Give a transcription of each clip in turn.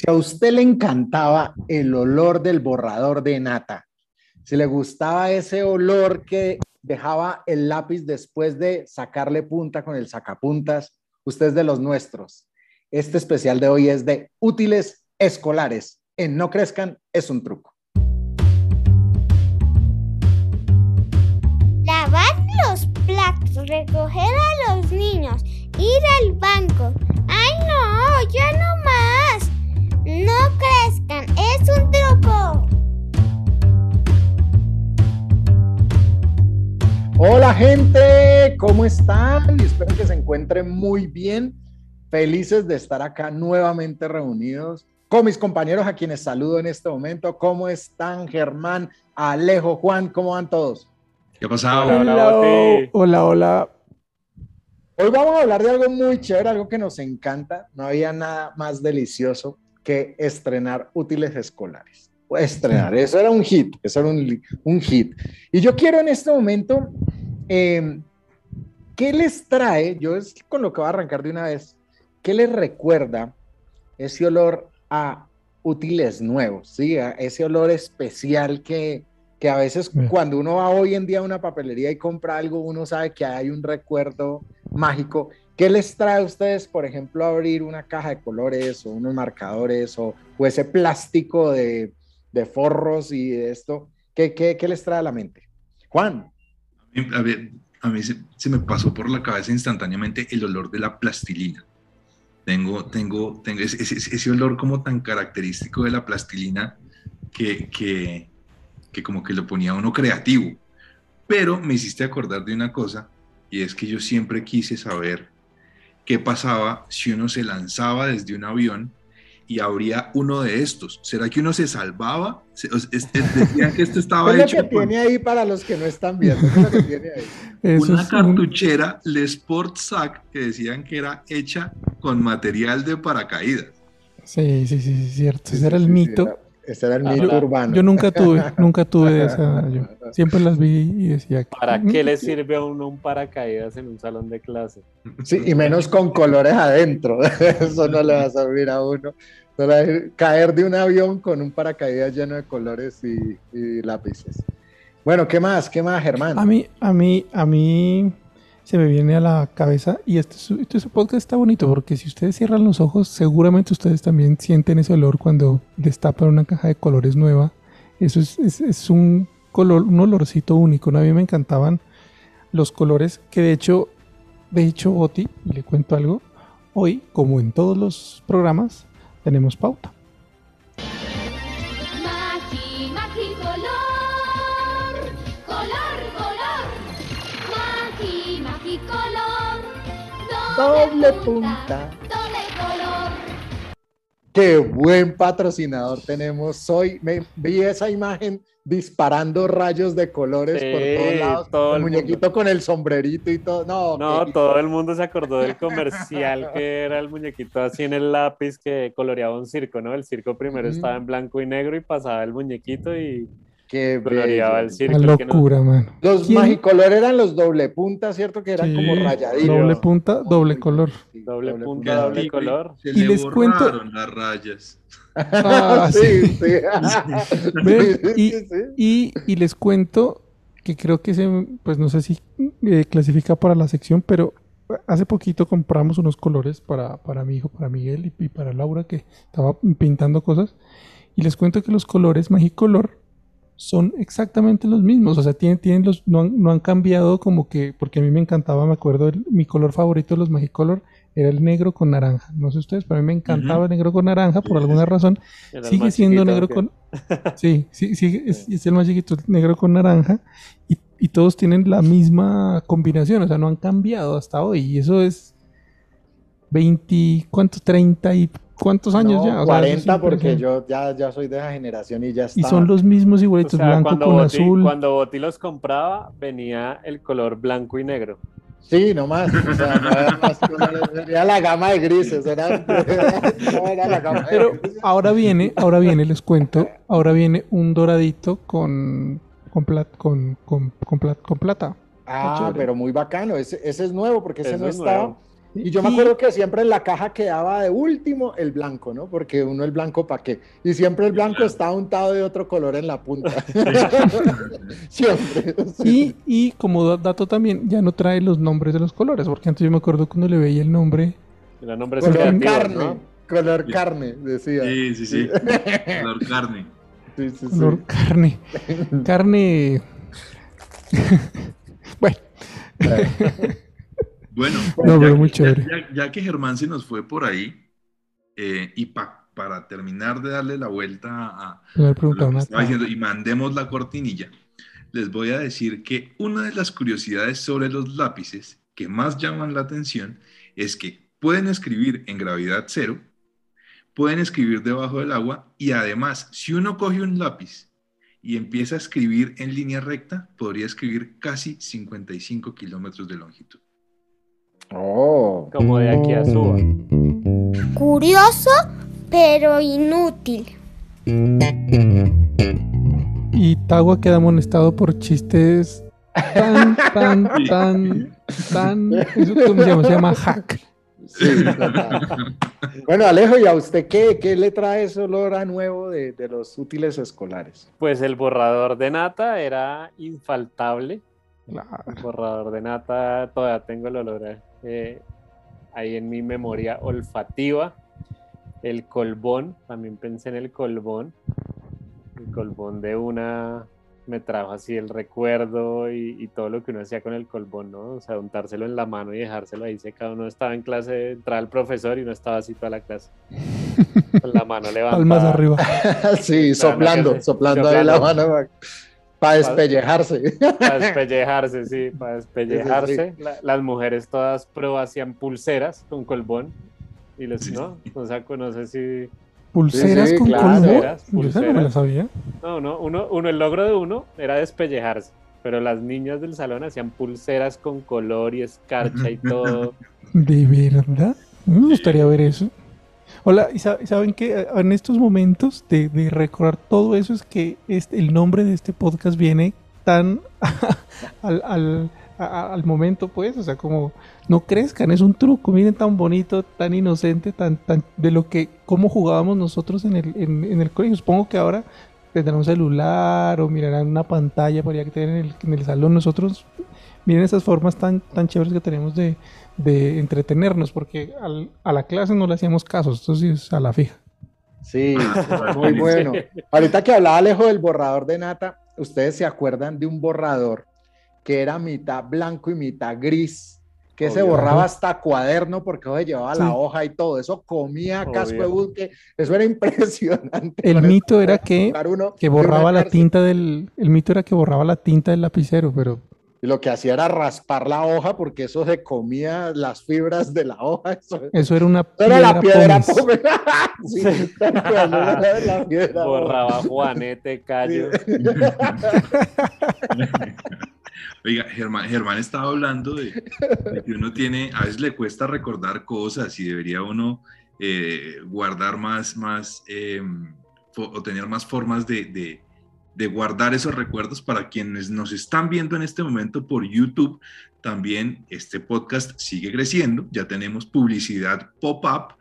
Si a usted le encantaba el olor del borrador de nata, si le gustaba ese olor que dejaba el lápiz después de sacarle punta con el sacapuntas, usted es de los nuestros. Este especial de hoy es de útiles escolares. En No Crezcan es un truco. Lavar los platos, recoger a los niños, ir al banco. ¡Ay no! ¡Ya no más! No crezcan, es un truco. Hola gente, ¿cómo están? Y espero que se encuentren muy bien. Felices de estar acá nuevamente reunidos con mis compañeros a quienes saludo en este momento. ¿Cómo están Germán, Alejo, Juan? ¿Cómo van todos? ¿Qué ha pasado? Hola, hola, hola, hola. Hoy vamos a hablar de algo muy chévere, algo que nos encanta. No había nada más delicioso que estrenar útiles escolares. Estrenar, eso era un hit, eso era un, un hit. Y yo quiero en este momento, eh, ¿qué les trae? Yo es con lo que voy a arrancar de una vez. ¿Qué les recuerda ese olor a útiles nuevos? ¿sí? A ese olor especial que, que a veces cuando uno va hoy en día a una papelería y compra algo, uno sabe que hay un recuerdo mágico. ¿Qué les trae a ustedes, por ejemplo, abrir una caja de colores o unos marcadores o, o ese plástico de, de forros y de esto? ¿Qué, qué, qué les trae a la mente? Juan, A ver, a mí se, se me pasó por la cabeza instantáneamente el olor de la plastilina. Tengo, tengo, tengo ese, ese- ese olor como tan característico de la plastilina que, que, que como que lo ponía a uno creativo. Pero me hiciste acordar de una cosa y es que yo siempre quise saber qué pasaba si uno se lanzaba desde un avión y abría uno de estos. ¿Será que uno se salvaba? Es- es- decían que esto ¿qué estaba es lo hecho que con- tiene ahí para los que no están viendo? ¿Qué es lo que tiene ahí? Eso una es un- cartuchera Le Sport Sac que decían que era hecha con material de paracaídas. Sí, sí, sí, sí, cierto. Ese era Sí, el sí, mito. Era- ese era el Ah, mito urbano. Yo nunca tuve, nunca tuve de esa. Yo siempre las vi y decía. ¿Para qué le sirve a uno un paracaídas en un salón de clase? Sí, y menos con colores adentro. Eso no le va a servir a uno. Caer de un avión con un paracaídas lleno de colores y, y lápices. Bueno, ¿qué más? ¿Qué más, Germán? A mí, a mí, a mí se me viene a la cabeza y este, este podcast está bonito porque si ustedes cierran los ojos, seguramente ustedes también sienten ese olor cuando destapan una caja de colores nueva. Eso es, es, un color, un olorcito único. ¿no? A mí me encantaban los colores que de hecho, de hecho, Oti, le cuento algo, hoy, como en todos los programas, tenemos pauta. Doble punta. Doble color. Qué buen patrocinador tenemos hoy. Me vi esa imagen disparando rayos de colores por todos lados. todo el el muñequito con el sombrerito y todo. No, No, todo el mundo se acordó del comercial que era el muñequito así en el lápiz que coloreaba un circo, ¿no? El circo primero estaba en blanco y negro y pasaba el muñequito y qué coloreaba bello. el. Una no- locura, mano. Los ¿Quién? magicolor eran los doble punta, ¿cierto? Que eran Sí, como rayaditos. Doble punta, doble color. Sí, Doble punta, doble color. Se Y le les cuento- las rayas. Ah, sí, sí. Ve, Sí, y- sí, sí. Y, y les cuento que creo que se, pues no sé si eh, clasifica para la sección, pero hace poquito compramos unos colores para, para mi hijo, para Miguel y, y para Laura que estaba pintando cosas. Y les cuento que los colores Magicolor son exactamente los mismos. O sea, tienen, tienen los, no, han, no han cambiado como que, porque a mí me encantaba, me acuerdo, el- mi color favorito de los Magicolor era el negro con naranja. No sé ustedes, pero a mí me encantaba el negro con naranja por alguna razón. El Sigue siendo negro que- con... Sí, sí, sí, es, es el más chiquito, negro con naranja. Y, y todos tienen la misma combinación, o sea, no han cambiado hasta hoy. Y eso es 20, ¿cuántos? 30 y cuántos años No, ya. O sea, eso es 40 porque yo ya, ya soy de esa generación y ya está. Y son los mismos O igualitos, sea, blanco cuando con Boti, azul. cuando Boti los compraba, venía el color blanco y negro. Sí, nomás. O sea, no era más colores, era la gama de grises. Era, no era la gama de Pero grises. ahora viene, ahora viene, les cuento, ahora viene un doradito con, con, plat- con, con, con plat- con plata. Ah, pero muy bacano. Ese, ese es nuevo porque ese Ese no es está. nuevo. Y yo me acuerdo que siempre en la caja quedaba de último el blanco, ¿no? Porque uno el blanco para qué. Y siempre el blanco estaba untado de otro color en la punta. siempre. Y, y como da- dato también, ya no trae los nombres de los colores, porque antes yo me acuerdo cuando le veía el nombre, Los nombres Color creativos, carne. ¿no? Color Sí. carne, decía. Sí, sí, sí. Color carne. Sí, sí, sí. color carne. Carne. bueno, Bueno, No, ya, pero muy ya- chévere. ya- ya que Germán se nos fue por ahí, eh, y pa- para terminar de darle la vuelta a, me lo que estaba diciendo y mandemos la cortinilla, les voy a decir que una de las curiosidades sobre los lápices que más llaman la atención es que pueden escribir en gravedad cero, pueden escribir debajo del agua y además, si uno coge un lápiz y empieza a escribir en línea recta, podría escribir casi 55 kilómetros de longitud. Oh. Como de aquí a Suba. Curioso, pero inútil. Y Tagua queda amonestado por chistes tan, tan, tan, tan. ¿Eso cómo se llama? Se llama hack. Sí, bueno, Alejo, ¿y a usted qué, qué le trae ese olor a nuevo de, de los útiles escolares? Pues el borrador de nata era infaltable. Claro. El borrador de nata, todavía tengo el olor eh, ahí en mi memoria olfativa. El colbón, también pensé en el colbón. El colbón de una me trajo así el recuerdo y, y todo lo que uno hacía con el colbón, ¿no? O sea, untárselo en la mano y dejárselo ahí secado. Uno estaba en clase, entraba el profesor y uno estaba así toda la clase. Con la mano levantada. Palmas arriba. sí, soplando, sí, soplando ahí la soplando. mano para despellejarse. Para despellejarse, sí, para despellejarse. La- las mujeres todas pro hacían pulseras con colbón. Y les, Sí. ¿no? O sea, no sé si. Pulseras Sí, sí, con claro. colmo. Pulseras, Yo no me pulseras. sabía. No, no, uno, uno, el logro de uno era despellejarse. Pero las niñas del salón hacían pulseras con color y escarcha y todo. ¿De verdad? Me gustaría ver eso. Hola, ¿y sa- saben que en estos momentos de, de recordar todo eso es que este, el nombre de este podcast viene tan al, al- momento, pues, o sea, como no crezcan, es un truco, miren tan bonito, tan inocente, tan, tan de lo que, cómo jugábamos nosotros en el, en, en el colegio. Supongo que ahora tendrán un celular o mirarán una pantalla allá que tienen en el, en el salón. Nosotros, miren esas formas tan, tan chéveres que tenemos de, de entretenernos, porque al- a la clase no le hacíamos caso, esto sí es a la fija. Sí, muy bueno. Ahorita que hablaba Alejo del borrador de nata, ¿ustedes se acuerdan de un borrador que era mitad blanco y mitad gris? Que se Obvio. borraba hasta cuaderno porque oye, llevaba la Sí. hoja y todo. Eso comía casco de buque. Eso era impresionante. El Con mito era que, que borraba la tinta del, el mito era que borraba la tinta del lapicero, pero Y lo que hacía era raspar la hoja porque eso se comía las fibras de la hoja. Eso, eso era una eso era la piedra sí, era la piedra. Borraba Juanete, Cayo. Oiga, Germán, Germán estaba hablando de, de que uno tiene, a veces le cuesta recordar cosas y debería uno eh, guardar más, más eh, fo- o tener más formas de, de- de guardar esos recuerdos para quienes nos están viendo en este momento por YouTube. También este podcast sigue creciendo, ya tenemos publicidad pop-up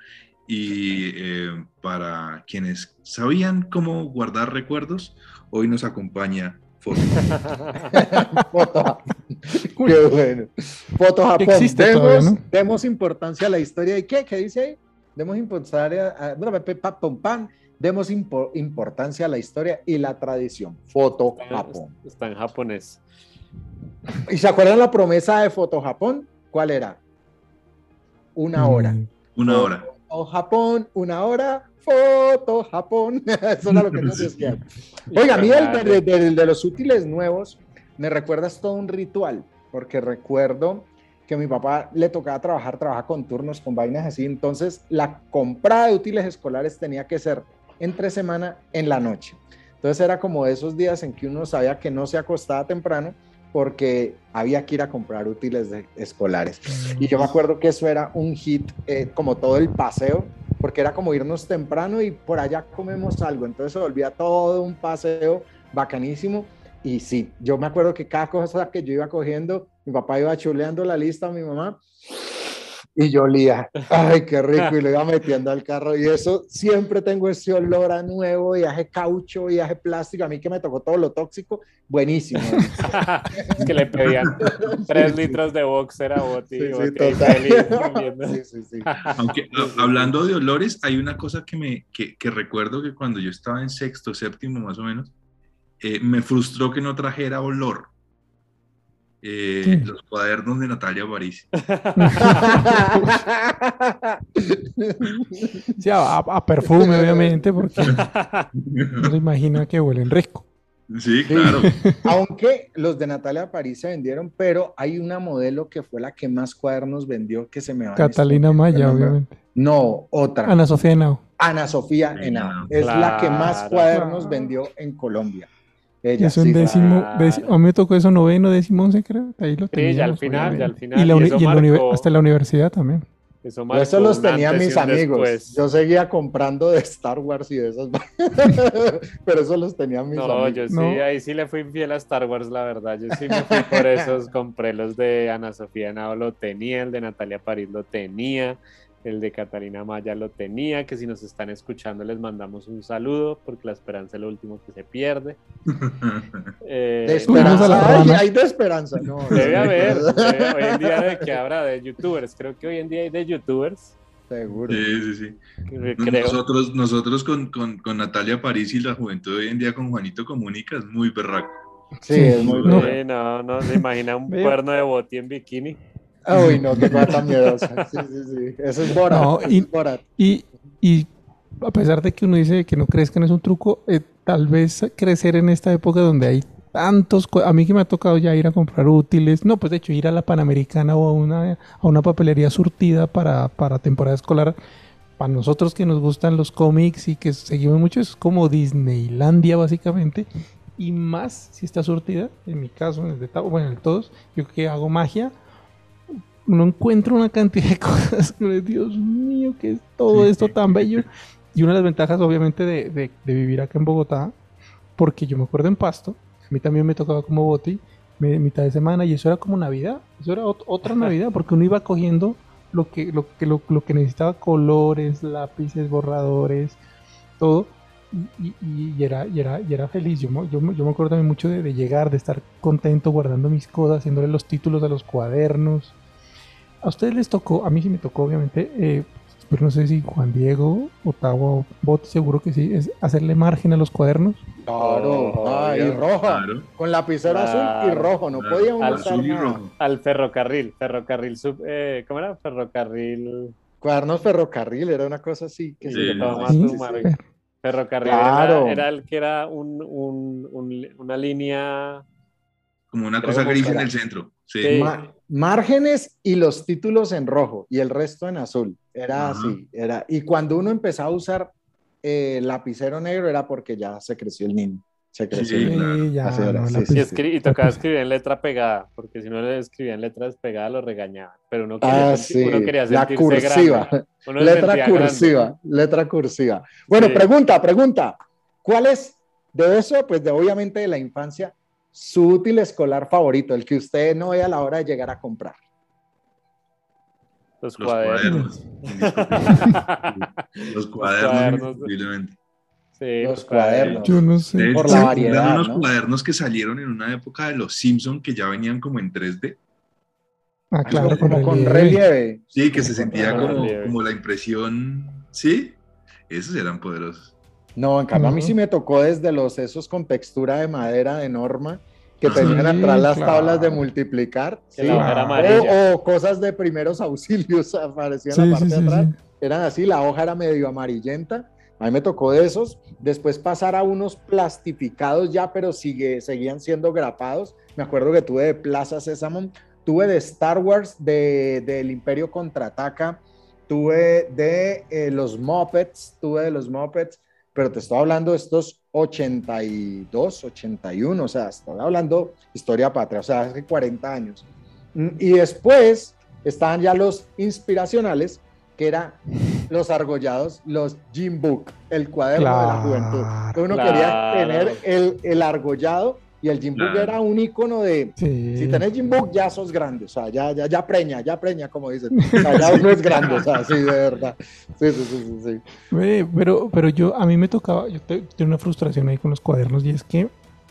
y eh, para quienes sabían cómo guardar recuerdos, hoy nos acompaña Foto. Foto. Qué bueno. Foto Japón. Existe demos, todavía, ¿no? demos importancia a la historia. ¿Y qué? ¿Qué dice ahí? Demos importancia a, bueno, pe- pa- pam, pam. Demos impo- importancia a la historia y la tradición. Foto Japón. Está en japonés. ¿Y se acuerdan la promesa de Foto Japón? ¿Cuál era? Una hora. Mm, Una hora. Foto Japón, una hora. Foto Japón. Eso era lo que nos decían. Oiga, a mí el de, de- de- los útiles nuevos me recuerdas todo un ritual, porque recuerdo que a mi papá le tocaba trabajar, trabaja con turnos, con vainas así, entonces la comprada de útiles escolares tenía que ser entre semana en la noche. Entonces era como esos días en que uno sabía que no se acostaba temprano porque había que ir a comprar útiles de- escolares. Y yo me acuerdo que eso era un hit, eh, como todo el paseo, porque era como irnos temprano y por allá comemos algo. Entonces se volvía todo un paseo bacanísimo. Y sí, yo me acuerdo que cada cosa que yo iba cogiendo, mi papá iba chuleando la lista a mi mamá y yo olía, ay, qué rico, y lo iba metiendo al carro. Y eso siempre tengo ese olor a nuevo, viaje caucho, viaje plástico. A mí que me tocó todo lo tóxico, buenísimo. es que le pedían tres Sí, sí. litros de boxer a Boti. Sí, sí, Boti feliz. Sí, sí, sí. Aunque a- hablando de olores, hay una cosa que me que, que recuerdo que cuando yo estaba en sexto, séptimo más o menos, eh, me frustró que no trajera olor. Eh, Sí. Los cuadernos de Natalia París. Sí, a, a perfume, obviamente, porque no se imagina que huelen rico. Sí, claro. Aunque los de Natalia París se vendieron, pero hay una modelo que fue la que más cuadernos vendió que se me va a Catalina Maya, obviamente. No, otra. Ana Sofía Henao. Ana Sofía Henao. Es la que más cuadernos Claro. vendió en Colombia. Ella Eso en sí. décimo, Claro. décimo- a mí me tocó eso noveno, décimo, once, creo. Ahí lo Sí, ya al teníamos, final, ya al final, Y, la y y en la univer- marcó- hasta la universidad también. Eso, marcó eso los tenía mis amigos. después. Yo seguía comprando de Star Wars y de esas. pero eso los tenía mis No, amigos. yo sí, No. ahí sí le fui infiel a Star Wars, la verdad. Yo sí me fui por esos, compré los de Ana Sofía Nao, lo tenía, el de Natalia París lo tenía, el de Catalina Maya lo tenía, que si nos están escuchando les mandamos un saludo, porque la esperanza es lo último que se pierde. Eh, De Subimos a la esperanza. Ay, rana. hay de esperanza. No, Debe haber, debe- hoy en día de que habrá de youtubers, creo que hoy en día hay de youtubers, Seguro. Sí, sí, sí. creo. Nosotros, nosotros con, con, con Natalia París y la juventud de hoy en día con Juanito Comunica es muy berraco. Sí, Sí. es muy. Sí, no, no se imagina un cuerno de boti en bikini. Uy, no, qué cosa tan miedosa. Sí, sí, sí. Eso es Borat. No, y- es Borat. Y, y a pesar de que uno dice que no crees que no es un truco, eh, tal vez crecer en esta época donde hay tantos... A mí que me ha tocado ya ir a comprar útiles, no, pues de hecho ir a la Panamericana o a una, a una papelería surtida para, para temporada escolar, para nosotros que nos gustan los cómics y que seguimos mucho, es como Disneylandia básicamente. Y más si está surtida, en mi caso, en el de Tavo, bueno, en el todos, yo que hago magia, uno encuentra una cantidad de cosas Dios mío, que es todo esto tan bello. Y una de las ventajas, obviamente, de, de- de vivir acá en Bogotá, porque yo me acuerdo en Pasto, a mí también me tocaba como boti, mitad de semana, y eso era como Navidad, eso era ot- otra Navidad, porque uno iba cogiendo lo que, lo que, lo, lo que necesitaba, colores, lápices, borradores, todo. Y, y- y era, y, era, y era feliz. Yo, me- yo, yo me acuerdo también mucho de, de llegar, de estar contento guardando mis cosas, haciéndole los títulos a los cuadernos. A ustedes les tocó, a mí sí me tocó, obviamente, eh, pero no sé si Juan Diego, Otavo, Bot, seguro que sí, es hacerle margen a los cuadernos. Claro. Oh, Ah, y roja. Claro. Con lapicero azul y rojo. No Claro. podíamos Al usar Azul y rojo. Al ferrocarril, ferrocarril sub, eh, ¿cómo era? Ferrocarril, Cuadernos ferrocarril, era una cosa así. Que Sí, se sí, llamaba. ferrocarril Claro. era, era el que era un, un- un- una línea, Como una cosa gris en el centro. Sí. Sí. Márgenes y los títulos en rojo y el resto en azul. Era Ajá. así. Era. Y cuando uno empezaba a usar eh, lapicero negro era porque ya se creció el niño. Se creció Sí, el niño. claro. ya, Así era, no, sí, y, escri- y tocaba escribir en letra pegada, porque si no le escribían letra despegada lo regañaban, pero uno quería, Ah, senti- sí. uno quería La cursiva. Uno Letra sentía grande. cursiva. Letra cursiva. Bueno, Sí. pregunta, pregunta. ¿Cuál es de eso? Pues de obviamente de la infancia, su útil escolar favorito, el que usted no ve a la hora de llegar a comprar. Los, Los cuadernos. Los cuadernos, indiscutiblemente. Sí, Los cuadernos. Yo no sé. De Por la ¿se variedad, unos ¿no? cuadernos que salieron en una época de los Simpson que ya venían como en 3D. Ah, claro, con como con relieve. Sí, que se sentía como, como la impresión. Sí, esos eran poderosos. No, en cambio a mí sí me tocó desde los esos con textura de madera de norma que Ajá. tenían Sí, atrás las claro. tablas de multiplicar. Sí. la hoja era Ah. amarilla. O, o cosas de primeros auxilios aparecían Sí, en la parte sí, de atrás. sí. Eran así, la hoja era medio amarillenta. A mí me tocó de esos. Después pasar a unos plastificados ya, pero sigue, seguían siendo grapados. Me acuerdo que tuve de Plaza Sésamo, tuve de Star Wars, de, del Imperio Contraataca, tuve de eh, los Muppets, tuve de los Muppets, pero te estoy hablando de estos 82, 81, o sea, estoy hablando historia patria, o sea, hace 40 años. Mm, Y después estaban ya los inspiracionales, que eran los argollados, los Jim Book, el cuaderno de la juventud. Uno quería Claro. tener el, el argollado Y el Jim Book Claro. era un icono de, Sí. si tenés Jim Book ya sos grande, o sea, ya, ya, ya preña, ya preña, como dicen. O sea, ya uno es grande, o sea, sí, de verdad. Sí, sí, sí, sí. sí. Pero, pero yo, a mí me tocaba, yo te- tenía una frustración ahí con los cuadernos y es que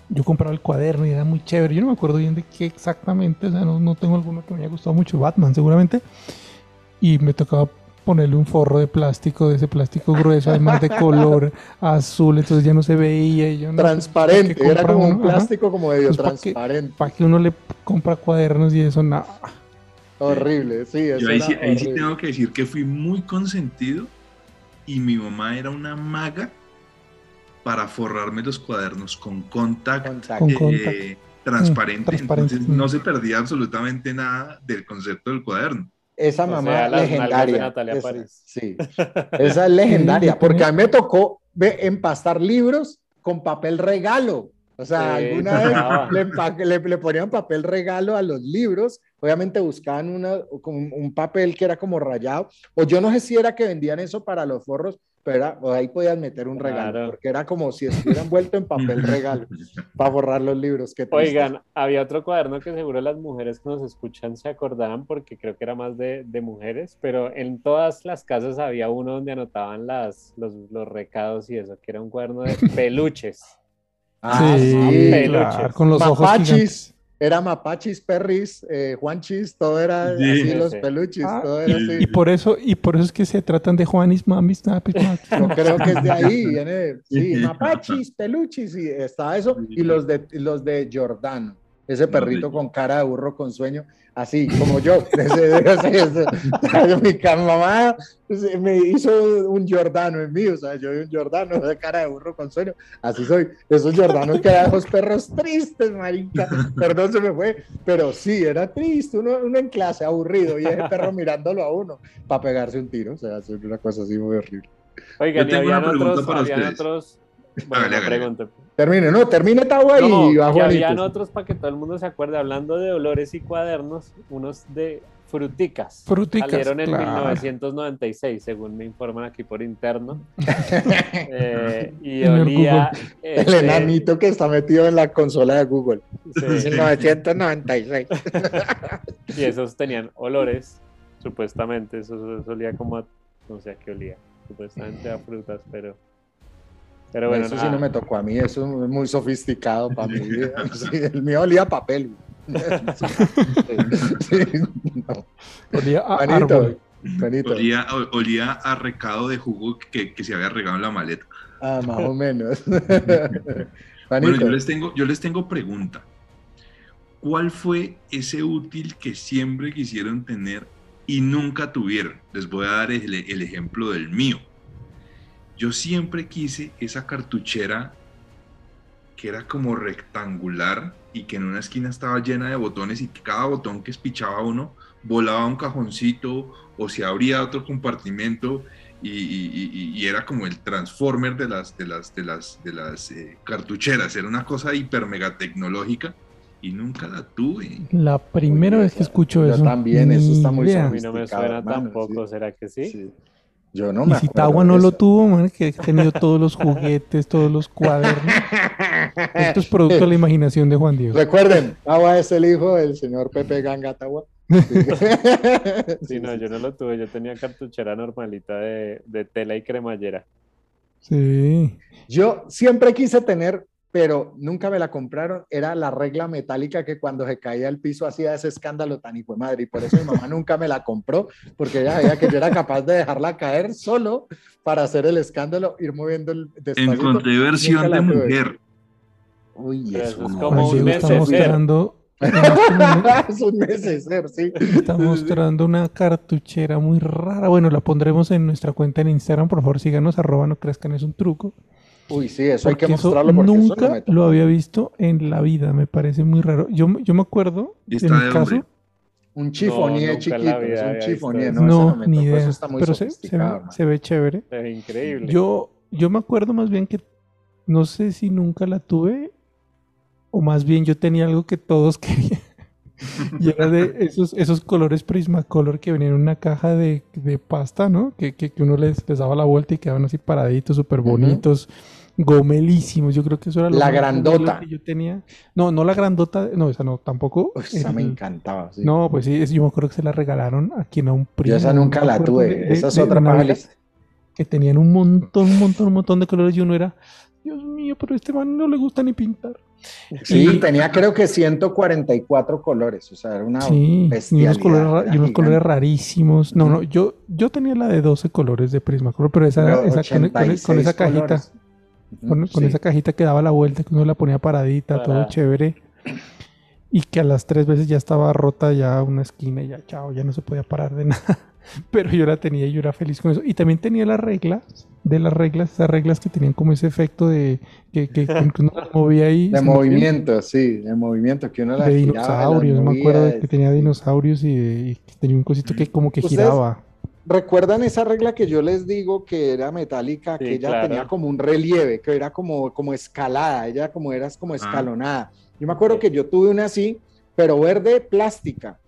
yo compraba el cuaderno y era muy chévere. Yo no me acuerdo bien de qué exactamente, o sea, no, no tengo alguno que me haya gustado mucho, Batman seguramente. Y me tocaba ponerle un forro de plástico, de ese plástico grueso, además de color azul, entonces ya no se veía. Y yo no sé, Transparente, ¿para qué era como un uno? Ajá. plástico como medio Pues, transparente. ¿Para que uno le compra cuadernos y eso? Nada. Horrible, sí, eso Yo ahí, sí, ahí sí tengo que decir que fui muy consentido y mi mamá era una maga para forrarme los cuadernos con contact, Contact. Con eh, contact. transparente, Mm, transparente, entonces mm. no se perdía absolutamente nada del concepto del cuaderno. Esa O mamá sea, de legendaria. Natalia esa, París. Sí, esa es legendaria, porque a mí me tocó empastar libros con papel regalo. O sea, Sí, alguna vez tocaba. le, le- le ponían papel regalo a los libros, obviamente buscaban una, como un papel que era como rayado, o yo no sé si era que vendían eso para los forros, pero era- o ahí podían meter un regalo, Claro. porque era como si estuviera envuelto en papel regalo para forrar los libros. Qué triste. Oigan, había otro cuaderno que seguro las mujeres que nos escuchan se acordarán porque creo que era más de, de mujeres, pero en todas las casas había uno donde anotaban las, los, los recados y eso, que era un cuaderno de peluches. Ah, sí, peluches. claro, con los ojos gigantes. Era mapachis, perris, eh, juanchis, todo era Sí. así, Sí, los sí. peluches, Ah, todo era y- así. Y por eso, y por eso es que se tratan de Juanis, Mamis, Napis, Maquis. Yo creo que es de ahí, viene, sí, mapachis, peluchis, y está eso, y los de, los de Giordano, ese perrito con cara de burro con sueño, así como yo. Ese- ese- ese- mi mamá ese, me hizo un Giordano en mí, o sea, yo un Giordano de cara de burro con sueño, así soy. Esos Giordanos que eran los perros tristes, marica, perdón, se me fue, pero sí, era triste, uno, uno en clase aburrido y ese perro mirándolo a uno para pegarse un tiro, o sea, es una cosa así muy horrible. Oigan, Yo y tengo una habían pregunta otros, para habían ustedes. otros, bueno, no hágale. pregunte. Termine, no, termine Tawa No, y va que habían otros para que todo el mundo se acuerde, hablando de olores y cuadernos, unos de fruticas. Fruticas, Salieron en claro. 1996, según me informan aquí por interno. Eh, y el olía... El este, enanito que está metido en la consola de Google. sí, 1996. y esos tenían olores, supuestamente, eso, eso olía como a, no sé a qué olía, supuestamente a frutas, pero... Pero bueno, eso sí no me tocó a mí, eso es muy sofisticado para mí. Sí, el mío olía a papel. Sí, no. Olía a árbol. Olía, a recado de jugo que, que se había regado en la maleta. Ah, más o menos. Bueno, yo les tengo, yo les tengo pregunta. ¿Cuál fue ese útil que siempre quisieron tener y nunca tuvieron? Les voy a dar el, el ejemplo del mío. Yo siempre quise esa cartuchera que era como rectangular y que en una esquina estaba llena de botones y que cada botón que espichaba uno volaba a un cajoncito o se abría otro compartimento y, y- y- y era como el transformer de las, de las, de las, de las eh, cartucheras. Era una cosa hiper mega tecnológica y nunca la tuve. La primera vez que escucho yo eso. también, eso está muy idea. A mí no me suena hermano, tampoco, sí. ¿será que sí? Sí. Yo no Y me si acuerdo Tawa no lo tuvo, man, que ha tenido todos los juguetes, todos los cuadernos. Esto es producto de la imaginación de Juan Diego. Recuerden, Tawa es el hijo del señor Pepe Ganga Tawa. Sí, no, yo no lo tuve, yo tenía cartuchera normalita de, de tela y cremallera. Sí. Yo siempre quise tener, pero nunca me la compraron, era la regla metálica que cuando se caía al piso hacía ese escándalo tan hijo de madre. Y por eso mi mamá nunca me la compró, porque ella veía que yo era capaz de dejarla caer solo para hacer el escándalo, ir moviendo el despacito. Encontré versión de mujer. Uy, Pero eso es como un neceser. mostrando, es un neceser, sí. está mostrando una cartuchera muy rara. Bueno, la pondremos en nuestra cuenta en Instagram. Por favor, síganos, arroba no crezcan, es un truco. Uy, sí, eso hay que mostrarlo porque eso no nunca me lo había visto en la vida. Me parece muy raro. Yo, yo me acuerdo, está mi de caso, hombre. Un en la chiquito, es un chifonier, eso. no, ese no, me ni idea. eso está muy Pero se, ve, se ve chévere. Es increíble. Yo, yo me acuerdo más bien que no sé si nunca la tuve, o más bien yo tenía algo que todos querían. Y era de esos, esos colores Prismacolor que venían en una caja de, de pasta, ¿no? Que, que, que uno les, les daba la vuelta y quedaban así paraditos, súper bonitos. gomelísimos. Yo creo que eso era lo La grandota. que yo tenía. No, no la grandota, no, esa no, tampoco. Uy, esa me encantaba. sí. No, pues sí, yo me acuerdo que se la regalaron a quien a un primo. Yo esa nunca la tuve. de- esa es de otra lista. que tenían un montón, un montón, un montón de colores y uno era, Dios mío, pero a este man no le gusta ni pintar. Sí, Y- tenía creo que 144 colores. O sea, era una Sí, y unos colores, y unos colores rarísimos. No, no, yo, yo tenía la de 12 colores de Prismacolor, pero esa, Pero esa con, con- con 86 esa cajita, colores. Con, con sí. esa cajita que daba la vuelta, que uno la ponía paradita, todo chévere. Y que a las tres veces ya estaba rota ya una esquina y ya, chao, ya no se podía parar de nada. Pero yo la tenía y yo era feliz con eso. Y también tenía la regla de las reglas, esas reglas que tenían como ese efecto de que, que, que uno las movía ahí. De movimiento, sí, de movimiento, que uno la de dinosaurios, las no me acuerdo de que tenía dinosaurios y, de- y que tenía un cosito que como que ¿Ustedes- giraba. ¿Recuerdan esa regla que yo les digo que era metálica, Sí, que ella claro. tenía como un relieve, que era como, como escalada, ella como era como escalonada? Yo me acuerdo que yo tuve una así, pero verde plástica.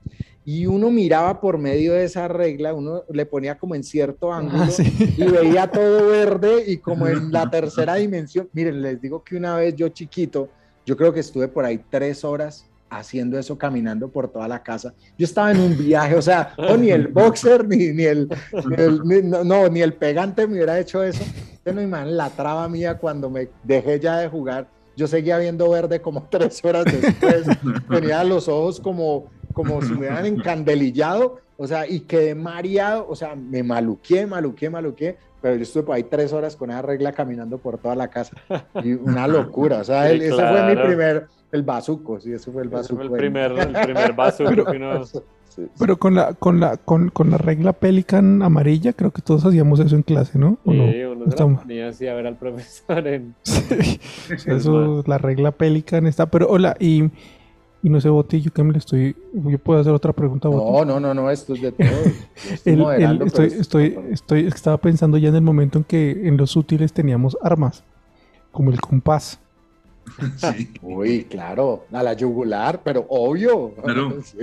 Y uno miraba por medio de esa regla, uno le ponía como en cierto ángulo Ah, sí. y veía todo verde y como en la tercera dimensión. Miren, les digo que una vez yo chiquito, yo creo que estuve por ahí tres horas haciendo eso, caminando por toda la casa. Yo estaba en un viaje, o sea, ni el boxer, ni, ni el, ni el- ni- no, no, ni el pegante me hubiera hecho eso. Ustedes no imaginan la traba mía cuando me dejé ya de jugar. Yo seguía viendo verde como tres horas después. Tenía los ojos como, como si me hubieran encandelillado, o sea, y quedé mareado, o sea, me maluqué, maluqué, maluqué, pero yo estuve por ahí tres horas con esa regla caminando por toda la casa. Y una locura, o sea, Sí, el- ese fue mi primer, el bazuco, sí, ese fue el bazuco. fue el primer, el primer Pero- que uno... Sí, sí. Pero con la, con la, con, con la regla Pelican amarilla, creo que todos hacíamos eso en clase, ¿no? ¿O no? Sí, uno se la Estamos- ponía así a ver al profesor en... Sí. Eso, la regla Pelican está. Pero hola, y, y no sé, Botillo, que me le estoy. Yo puedo hacer otra pregunta, Boti? No, no, no, no, esto es de todo. El- el- estoy, esto es estoy, todo. estoy, estaba pensando ya en el momento en que en los útiles teníamos armas, como el compás. Sí. Uy, claro, a la yugular, pero obvio. Claro. Sí.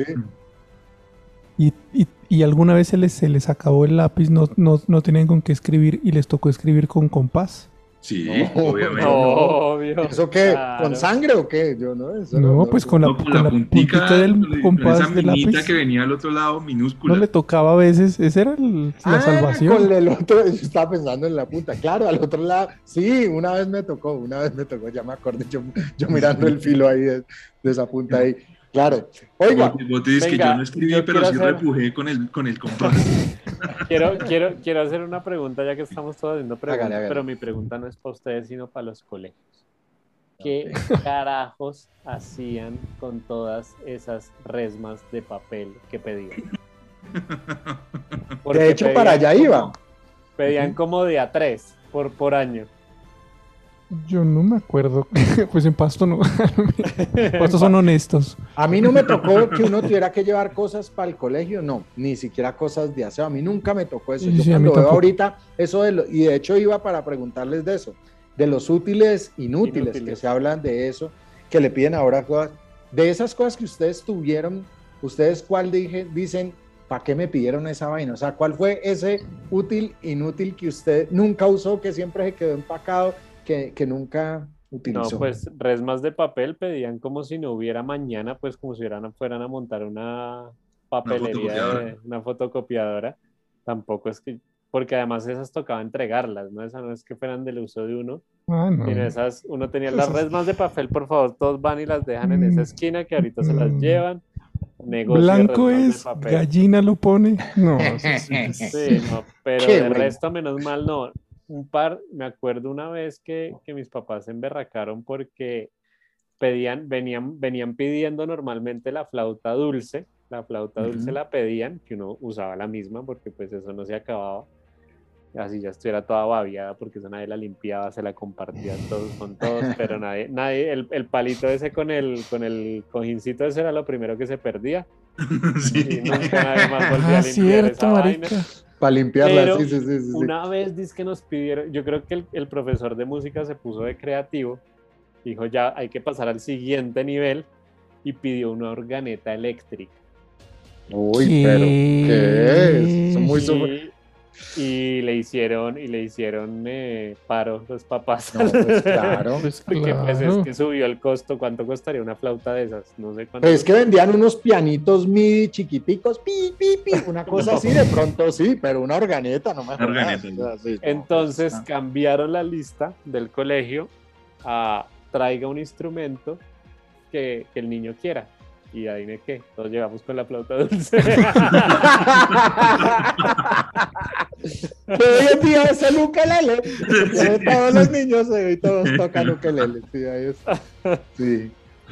Y, y, y alguna vez se les, se les acabó el lápiz, no, no, no tenían con qué escribir y les tocó escribir con compás. Sí, No, obviamente. no. Obvio. ¿Eso qué? claro. ¿Con sangre o qué? Yo no, eso No, pues con la, No, con la puntita del con compás esa del minita lápiz. que venía al otro lado, minúscula. No le tocaba a veces, esa era el- la Ah, salvación. Con el otro, yo estaba pensando en la punta. Claro, al otro lado. Sí, una vez me tocó, una vez me tocó, ya me acordé, yo, yo mirando el filo ahí de, de esa punta ahí. Claro. Oiga, Vos, vos te dices que yo no escribí, yo pero quiero sí hacer- repujé con el, con el compás. Quiero, quiero, quiero hacer una pregunta ya que estamos todos haciendo preguntas, Hágale, hágale. pero mi pregunta no es para ustedes, sino para los colegios. ¿Qué carajos hacían con todas esas resmas de papel que pedían? Porque de hecho, pedían para allá como- iba. Pedían como de a tres por, por año. Yo no me acuerdo. pues en Pasto no. Pasto son honestos. A mí no me tocó que uno tuviera que llevar cosas para el colegio, no, ni siquiera cosas de aseo. A mí nunca me tocó eso. Sí, Yo sí, cuando veo ahorita eso de lo- y de hecho iba para preguntarles de eso, de los útiles inútiles, que Inútiles. se hablan de eso, que le piden ahora cosas. De esas cosas que ustedes tuvieron, ustedes cuál dije, dicen, ¿para qué me pidieron esa vaina? O sea, ¿cuál fue ese útil inútil que usted nunca usó, que siempre se quedó empacado, que, que nunca No, utilizó? pues resmas de papel pedían como si no hubiera mañana, pues como si hubieran, fueran a montar una papelería, fotocopiadora. de, una fotocopiadora. Tampoco es que, porque además esas tocaba entregarlas, ¿no? Esas no es que fueran del uso de uno. Ah, no. sino esas, uno tenía las resmas de papel, por favor, todos van y las dejan en esa esquina que ahorita se las Mm. llevan. Negocio Blanco es, gallina lo pone. No, eso sí. Sí, no, pero de resto, menos mal, no. Un par, me acuerdo una vez que, que mis papás se emberracaron porque pedían, venían, venían pidiendo normalmente la flauta dulce. La flauta dulce la pedían, que uno usaba la misma porque pues eso no se acababa. Así ya estuviera toda babiada porque eso nadie la limpiaba, se la compartían todos con todos, pero nadie, nadie, el, el palito ese con el, con el cojincito ese era lo primero que se perdía y sí. nunca nadie más volvía Ah, a limpiar cierto, esa vaina. Para limpiarla, sí, sí, sí, sí, sí. Una vez dice que nos pidieron, yo creo que el, el profesor de música se puso de creativo, dijo ya hay que pasar al siguiente nivel y pidió una organeta eléctrica. Uy, pero ¿qué es? Son muy super- y le hicieron, y le hicieron eh, paro los papás. No, pues claro. Pues Porque pues claro. es que subió el costo. ¿Cuánto costaría una flauta de esas? No sé cuánto. Pero es que vendían unos pianitos MIDI chiquiticos, pi, pi, pi, una cosa así, de pronto sí, pero una organeta, no me organeta. sí, no, Entonces pues, cambiaron la lista del colegio a traiga un instrumento que, que el niño quiera. Y adivine qué, todos llegamos con la flauta dulce. Hoy en día es el ukelele. Todos los niños hoy todos tocan ukelele. Sí, ahí está. Sí.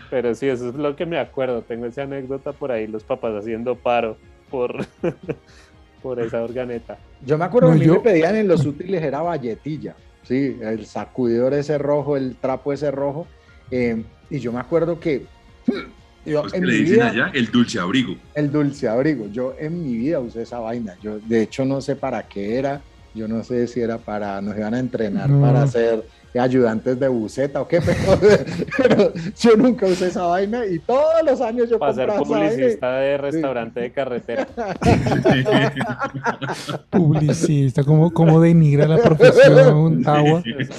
Pero sí, eso es lo que me acuerdo. Tengo esa anécdota por ahí, los papás haciendo paro por, por esa organeta. Yo me acuerdo No, que a mí yo- me pedían en los útiles era valletilla. Sí, el sacudidor ese rojo, el trapo ese rojo. eh, y yo me acuerdo que yo Pues en que le dicen vida, allá el dulce abrigo. el dulce abrigo, yo en mi vida usé esa vaina. Yo de hecho no sé para qué era. Yo no sé si era para, nos iban a entrenar No. para ser ayudantes de buceta o qué, pero, pero yo nunca usé esa vaina y todos los años yo Para ser vaina. y- publicista de restaurante de carretera. Publicista, como, como denigra la profesión.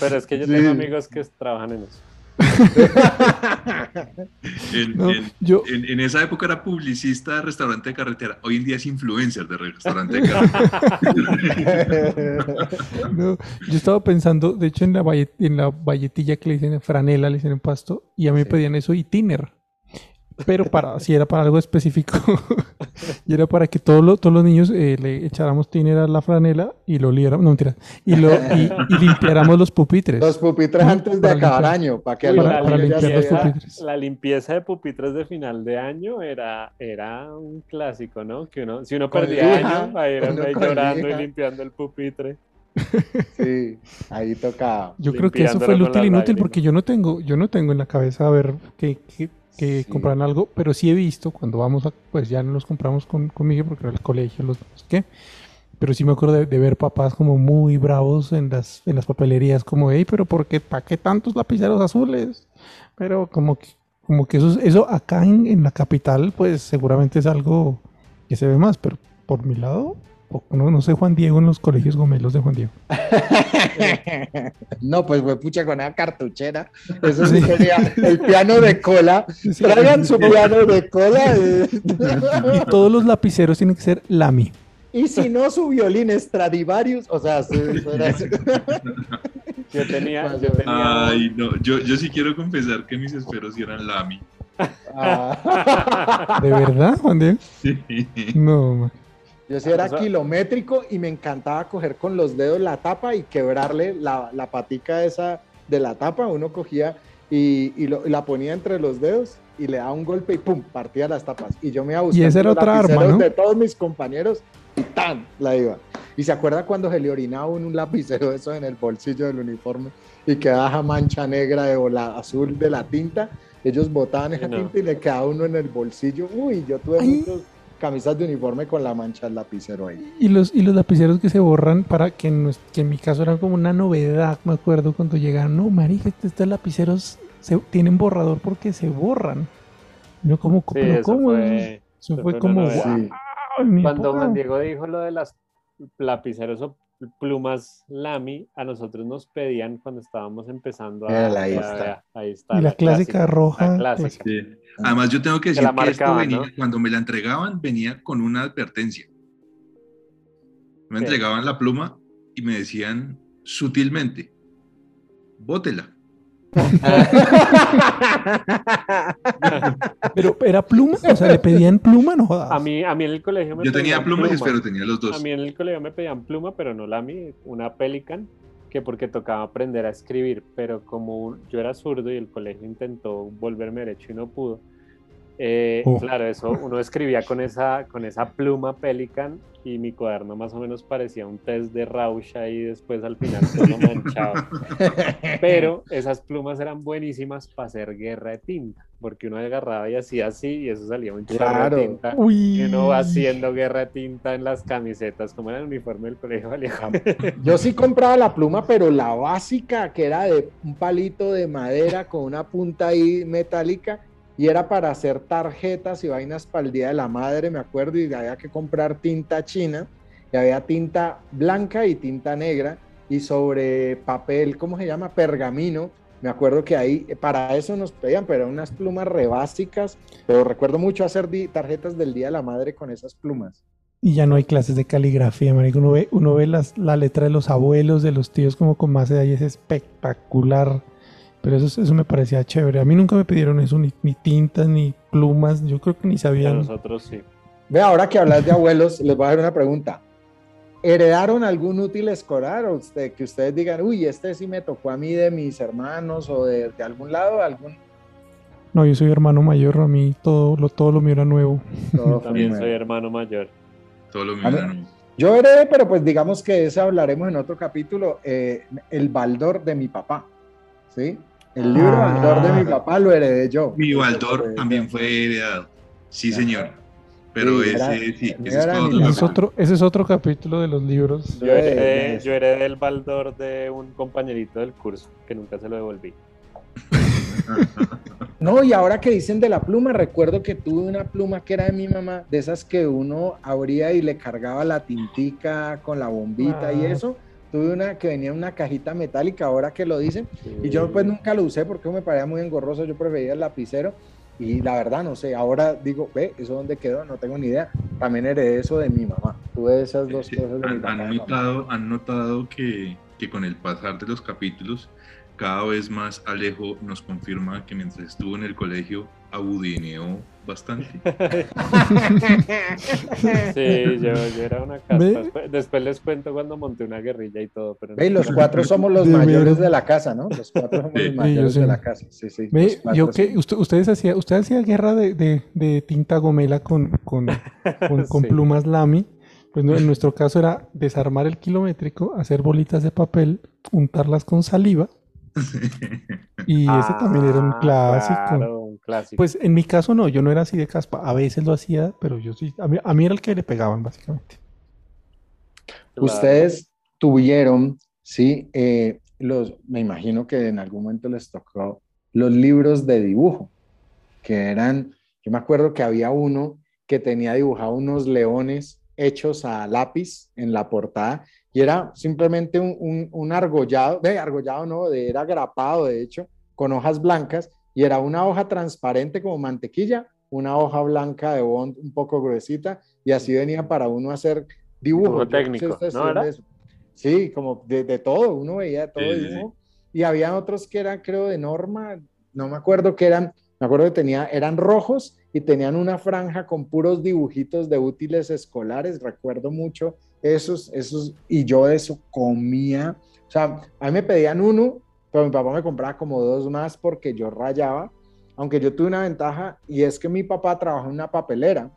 Pero es que yo Sí. tengo amigos que trabajan en eso. En, No, en- yo, en- en esa época era publicista de restaurante de carretera. Hoy en día es influencer de restaurante de carretera. no, yo estaba pensando, de hecho, en la, valle- en la valletilla que le dicen franela, le dicen en pasto, y a mí me pedían eso y tiner. Pero para, si era para algo específico, y era para que todos, los- todos los niños eh, le echáramos tiner a la franela y lo oliéramos, no mentira, y, lo, y, y limpiáramos los pupitres. Los pupitres antes de acabar limpiar. año, para que para- para limpiar los pupitres. la limpieza de pupitres de final de año era, era un clásico, ¿no? Que uno, si uno Con perdía lija, año, ahí era uno ahí llorando y limpiando el pupitre. Sí, ahí tocaba. Yo creo que eso fue el útil inútil porque yo no tengo, yo no tengo en la cabeza a ver que, que Sí. compran algo, pero sí he visto cuando vamos a, pues ya no los compramos con, conmigo porque era el colegio, los qué. Pero sí me acuerdo de, de ver papás como muy bravos en las, en las papelerías, como, hey, pero ¿por qué, para qué tantos lapiceros azules? Pero como que, como que eso, eso acá en, en la capital, pues seguramente es algo que se ve más, pero por mi lado, no, no sé Juan Diego en los colegios gomelos de Juan Diego. No, pues fue pucha con esa cartuchera. Eso sí Sí. sería el piano de cola. Sí. Traigan su piano de cola. Y todos los lapiceros tienen que ser Lamy. Y si no, su violín Stradivarius. O sea, sí, eso era así. Yo tenía, yo tenía Ay, no, yo, yo sí quiero confesar que mis esferos sí eran Lamy. Ah. ¿De verdad, Juan Diego? Sí. No, man. Yo sí era Eso- kilométrico y me encantaba coger con los dedos la tapa y quebrarle la, la patica esa de la tapa. Uno cogía y, y lo- y la ponía entre los dedos y le daba un golpe y pum, partía las tapas. Y yo me iba a buscar esa era otra arma, de todos mis compañeros y ¡tan! la iba. Y se acuerda cuando se le orinaba uno un lapicero de eso en el bolsillo del uniforme y quedaba esa mancha negra de, o la azul de la tinta. Ellos botaban esa No. tinta y le quedaba uno en el bolsillo. Uy, yo tuve Ay. muchos camisas de uniforme con la mancha del lapicero ahí. Y los, y los lapiceros que se borran para que en, que en mi caso eran como una novedad, me acuerdo cuando llegaron, no, marica, este- estos lapiceros se, tienen borrador porque se borran. No, como, Sí, pero eso ¿cómo? fue, Eso eso fue como, novedad. "Guau, Sí. en mi Cuando época". Juan Diego dijo lo de las lapiceros plumas Lamy, a nosotros nos pedían cuando estábamos empezando a... Mírala, ahí vea, está. vea, ahí está Y la clásica roja, La clásica. Sí. Además, yo tengo que decir que esto marcaban, venía, ¿no? cuando me la entregaban, venía con una advertencia. Me ¿Qué? entregaban la pluma y me decían sutilmente, bótela. Pero era pluma, o sea, le pedían pluma, no jodas. A mí, a mí en el colegio me Yo tenía pedían pluma y esfero, tenía los A dos. mí en el colegio me pedían pluma, pero no Lamy, una Pelican, que porque tocaba aprender a escribir, pero como yo era zurdo y el colegio intentó volverme derecho y no pudo. Eh, Oh. Claro, eso uno escribía con esa, con esa pluma Pelican y mi cuaderno más o menos parecía un test de Rausch y después al final todo manchado. Pero esas plumas eran buenísimas para hacer guerra de tinta, porque uno agarraba y hacía así y eso salía un chorro Claro. de tinta. Uy. Y uno va haciendo guerra de tinta en las camisetas, como era el uniforme del colegio. Yo sí compraba la pluma, pero la básica, que era de un palito de madera con una punta ahí metálica, y era para hacer tarjetas y vainas para el Día de la Madre, me acuerdo, y había que comprar tinta china, y había tinta blanca y tinta negra y sobre papel, ¿cómo se llama? Pergamino. Me acuerdo que ahí, eh, para eso nos pedían, pero eran unas plumas re básicas, pero recuerdo mucho hacer tarjetas del Día de la Madre con esas plumas. Y ya no hay clases de caligrafía, marico. Uno ve, uno ve las, la letra de los abuelos, de los tíos, como con más edad y es espectacular. Pero eso, eso me parecía chévere. A mí nunca me pidieron eso, ni, ni tintas, ni plumas. Yo creo que ni A sabían. nosotros sí. Ve, ahora que hablas de abuelos, les voy a hacer una pregunta. ¿Heredaron algún útil escolar o usted, que ustedes digan, uy, este sí me tocó a mí de mis hermanos o de, de algún lado? Algún... No, yo soy hermano mayor, a mí todo lo, todo lo mío era nuevo. Todo También soy hermano mayor. Yo heredé, pero pues digamos que ese hablaremos en otro capítulo, eh, el baldor de mi papá, ¿sí? El libro Ah. baldor de mi papá lo heredé yo. Mi Baldor fue- también fue heredado. Sí, Ya. señor. Pero Sí, era- ese, sí, ese es otro Ese es, otro, ese es otro capítulo de los libros. Heredé, yo heredé el baldor de un compañerito del curso que nunca se lo devolví. No, y ahora que dicen de la pluma, recuerdo que tuve una pluma que era de mi mamá, de esas que uno abría y le cargaba la tintica con la bombita y Ah. eso. Tuve una que venía en una cajita metálica, ahora que lo dicen, y yo pues nunca lo usé porque me parecía muy engorroso, yo prefería el lapicero. Y la verdad, no sé, ahora digo, ve, ¿eso dónde quedó? No tengo ni idea. También heredé eso de mi mamá. Tuve esas dos Sí, cosas de mi han, papá. han notado, han notado que, que con el pasar de los capítulos, cada vez más Alejo nos confirma que mientras estuvo en el colegio, abudineó bastante. Sí, yo, yo era una caspa. Ve. Después, después les cuento cuando monté una guerrilla y todo. Pero Ve, y los cuatro somos los De mayores de la casa, ¿no? Los cuatro somos Sí. los Sí, mayores yo de la casa. Sí, sí. Ve, yo que usted, ustedes hacía, usted hacía guerra de, de- de tinta gomela con, con, con, con Sí. plumas Lamy. Pues no, en nuestro caso era desarmar el kilométrico, hacer bolitas de papel, untarlas con saliva. Y ese también era un Ah, clásico. Claro, clásico. Pues en mi caso no, yo no era así de caspa. A veces lo hacía, pero yo sí. A mí, a mí era el que le pegaban, básicamente. Claro. Ustedes tuvieron, sí, eh, los, me imagino que en algún momento les tocó los libros de dibujo, que eran, yo me acuerdo que había uno que tenía dibujado unos leones hechos a lápiz en la portada y era simplemente un, un, un argollado, de argollado no, de, era grapado de hecho, con hojas blancas y era una hoja transparente como mantequilla, una hoja blanca de bond un poco gruesita y así venía para uno hacer dibujo. Dibujo Yo no sé técnico, ustedes ¿no era? Sí, como de, de todo, uno veía de todo Sí, sí, sí. dibujo. Y había otros que eran, creo, de norma, no me acuerdo que eran, me acuerdo que tenía, eran rojos y tenían una franja con puros dibujitos de útiles escolares, recuerdo mucho esos, esos, y yo de eso comía, o sea, a mí me pedían uno, pero mi papá me compraba como dos más porque yo rayaba, aunque yo tuve una ventaja y es que mi papá trabajó en una papelera,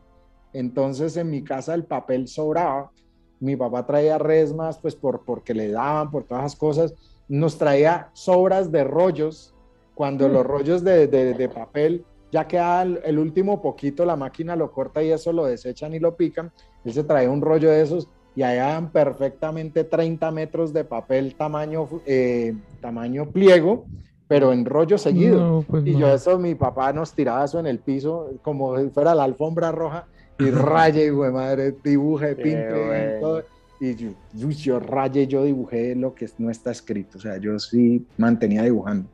entonces en mi casa el papel sobraba, mi papá traía resmas, pues por, porque le daban, por todas las cosas, nos traía sobras de rollos, cuando los rollos de, de- de papel ya queda el, el último poquito, la máquina lo corta y eso lo desechan y lo pican, él se traía un rollo de esos y ahí eran perfectamente 30 metros de papel tamaño, eh, tamaño pliego, pero en rollo seguido. No, pues Y no. yo eso, mi papá nos tiraba eso en el piso, como si fuera la alfombra roja, y raye, güey, madre, dibuje, pinte, bueno. todo. Y yo, uy, yo rayé, yo dibujé lo que no está escrito, o sea, yo sí mantenía dibujando.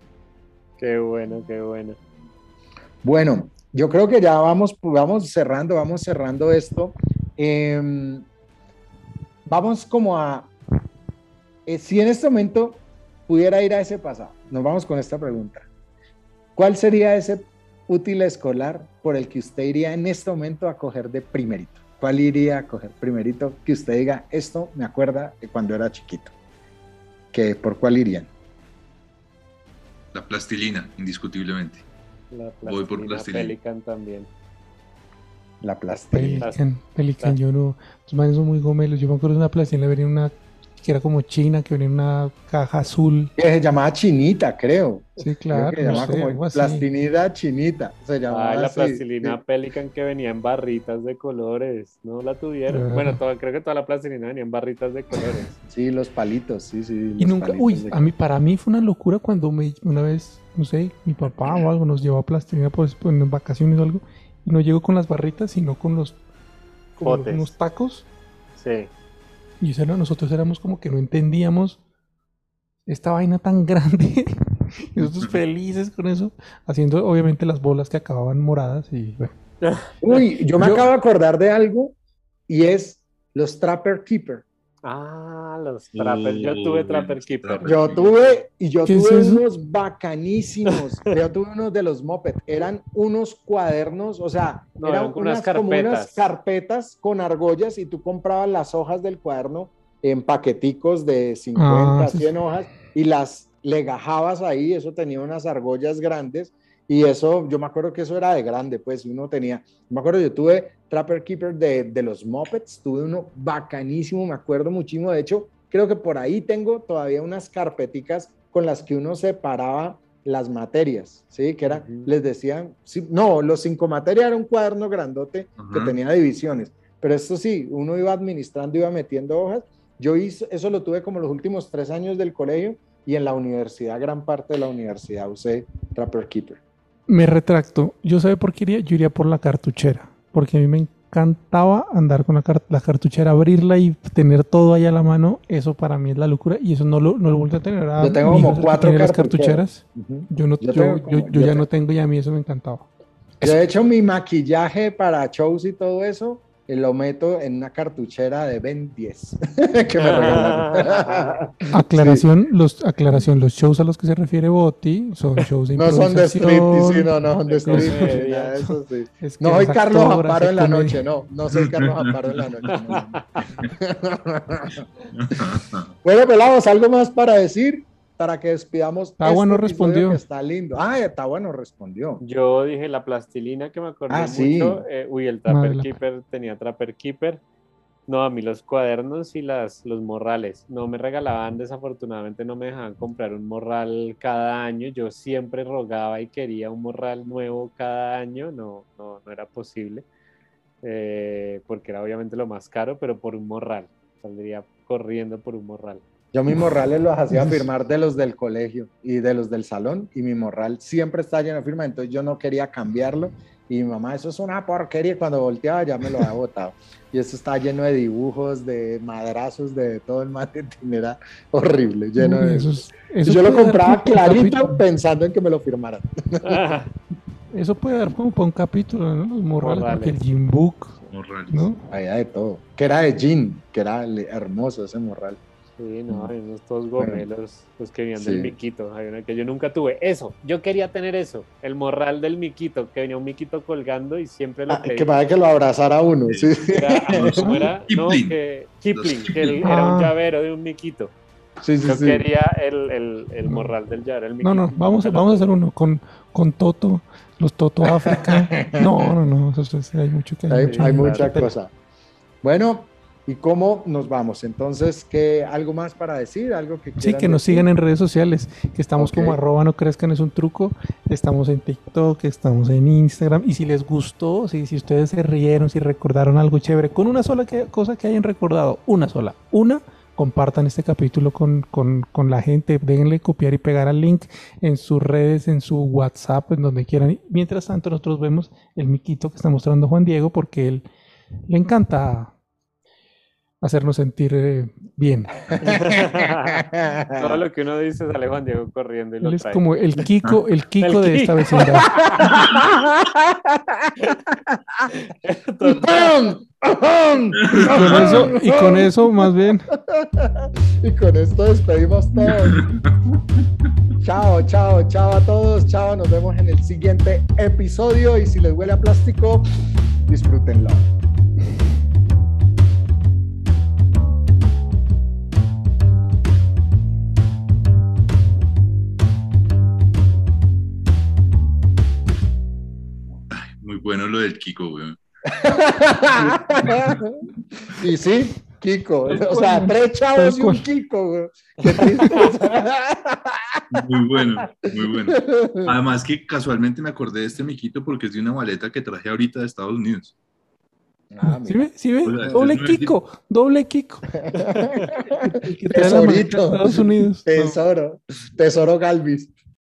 Qué bueno, qué bueno. Bueno, yo creo que ya vamos, vamos cerrando, vamos cerrando esto. Em, vamos como a, eh, si en este momento pudiera ir a ese pasado, nos vamos con esta pregunta. ¿Cuál sería ese útil escolar por el que usted iría en este momento a coger de primerito? ¿Cuál iría a coger primerito que usted diga, esto me acuerda de cuando era chiquito? ¿Que, ¿Por cuál irían? La plastilina, indiscutiblemente. La Voy por plastilina plastilina. Pelican también. La plastilina. Pelican, Pelican, yo no. Los manes son muy gomelos. Yo me acuerdo de una plastilina, venía una que era como china, que venía en una caja azul. Que se llamaba chinita, creo. Sí, Creo claro. que se no llamaba sé, como plastinida chinita. Se llamaba Ah, la así, plastilina sí. Pelican que venía en barritas de colores. No la tuvieron. Bueno, toda- creo que toda la plastilina venía en barritas de colores. Sí, los palitos, sí, sí. Y nunca, uy, de- a mí, para mí fue una locura cuando me, una vez, no sé, mi papá o algo nos llevó a plastilina pues, pues, en vacaciones o algo, no llegó con las barritas, sino con los, como Potes. unos tacos. Sí. Y eso era- nosotros éramos como que no entendíamos esta vaina tan grande. y nosotros felices con eso, haciendo obviamente las bolas que acababan moradas y bueno. Uy, yo me Yo- acabo de acordar de algo y es los Trapper Keeper. Ah, los Trapper. Yo tuve Trapper Keeper. Yo tuve, y yo ¿Qué es tuve eso? unos bacanísimos. Yo tuve unos de los Moped. Eran unos cuadernos, o sea, No, eran unas, unas como unas carpetas. carpetas con argollas y tú comprabas las hojas del cuaderno en paqueticos de 50, Ah, sí, 100 hojas y las legajabas ahí. Eso tenía unas argollas grandes y eso, yo me acuerdo que eso era de grande, pues uno tenía, me acuerdo, yo tuve Trapper Keeper de, de los Muppets, tuve uno bacanísimo, me acuerdo muchísimo, de hecho, creo que por ahí tengo todavía unas carpeticas con las que uno separaba las materias, ¿sí? Que era, les decían, sí, no, los cinco materias era un cuaderno grandote que tenía divisiones, pero esto sí, uno iba administrando, iba metiendo hojas, yo hice, eso lo tuve como los últimos tres años del colegio y en la universidad, gran parte de la universidad usé Trapper Keeper. Me retracto. Yo sabe por qué iría, yo iría por la cartuchera, porque a mí me encantaba andar con la, car- la cartuchera, abrirla y tener todo ahí a la mano. Eso para mí es la locura y eso no lo, no lo vuelvo a tener. Ahora Yo tengo mi hijo como cuatro cartucheras. cartucheras. Yo no, Yo yo, tengo yo- como- yo yo ya tengo- no tengo y a mí eso me encantaba. Yo de hecho mi maquillaje para shows y todo eso eh, lo meto en una cartuchera de Ben 10 que me regalaron. Aclaración, los, aclaración, los shows a los que se refiere Boti son shows de No son de street, sí, no, no son de street, comedia. nada de eso sí. es que No soy es Carlos hace en la comedia. noche, no, no soy Carlos Amparo en la noche. no, no. Bueno, pelados, ¿algo más para decir? Para que despidamos. Está bueno, episodio respondió. que está lindo. Ah, está bueno, respondió. Yo dije la plastilina que me acordé Ah, sí. mucho. eh, uy, el Trapper Madre la- Keeper tenía Trapper Keeper. No, a mí los cuadernos y las, los morrales. No me regalaban, desafortunadamente no me dejaban comprar un morral cada año. Yo siempre rogaba y quería un morral nuevo cada año. No, no, no era posible. eh, porque era obviamente lo más caro, pero por un morral. Saldría corriendo por un morral. Yo mis morrales los hacía firmar de los del colegio y de los del salón y mi morral siempre está lleno de firma, entonces yo no quería cambiarlo y mi mamá, eso es una porquería y cuando volteaba ya me lo había botado. Y eso está lleno de dibujos, de madrazos, de todo el maletín, era horrible, lleno de eso eso. es- eso yo lo compraba clarito pensando en que me lo firmaran. Eso puede dar como para un capítulo, ¿no? Los morrales, porque el Morrales. Jim Book, Morrales. ¿no? Había de todo. Que era de jean, que era hermoso ese morral. Sí, no, hay unos todos gomelos, los que venían Sí. del miquito. Hay uno que yo nunca tuve. Eso, yo quería tener eso, el morral del miquito, que venía un miquito colgando y siempre lo Ah, que para que lo abrazara uno, sí. Era, ah, ¿cómo era? No, Kipling. que Kipling, que él era un Ah. llavero de un miquito. Sí, sí, Yo sí. quería el, el, el morral del llavero, el miquito. No, no, vamos, vamos a hacer uno con, con Toto, los Toto África. No, no, no, eso, es- hay mucho que Hay, hay que- mucha cosa. Bueno, ¿y cómo nos vamos? Entonces, ¿qué, ¿algo más para decir? ¿Algo que Sí, que nos decir? sigan en redes sociales, que estamos como arroba no crezcan es un truco, estamos en TikTok, estamos en Instagram, y si les gustó, si, si ustedes se rieron, si recordaron algo chévere, con una sola que- cosa que hayan recordado, una sola, una, compartan este capítulo con, con, con la gente, déjenle copiar y pegar al link en sus redes, en su WhatsApp, en donde quieran. Mientras tanto, nosotros vemos el miquito que está mostrando Juan Diego, porque él le encanta hacernos sentir eh, bien. Todo lo que uno dice sale Juan Diego corriendo y lo Él es trae. como el Kiko, el Kiko El de esta vecindad. Y con eso, y con eso más bien, Y con esto despedimos todos. Chao, chao, chao a todos. Chao, nos vemos en el siguiente episodio. Y si les huele a plástico, disfrútenlo. Bueno lo del Kiko, weón. y sí, Kiko. O sea, tres chavos y un Kiko. güey. Qué. Muy bueno, muy bueno. Además que casualmente me acordé de este miquito porque es de una maleta que traje ahorita de Estados Unidos. Ah, ¿sí ve? ¿Sí ve? O sea, Doble Kiko, doble Kiko. Tesorito. Estados Unidos. Tesoro. Tesoro Galvis.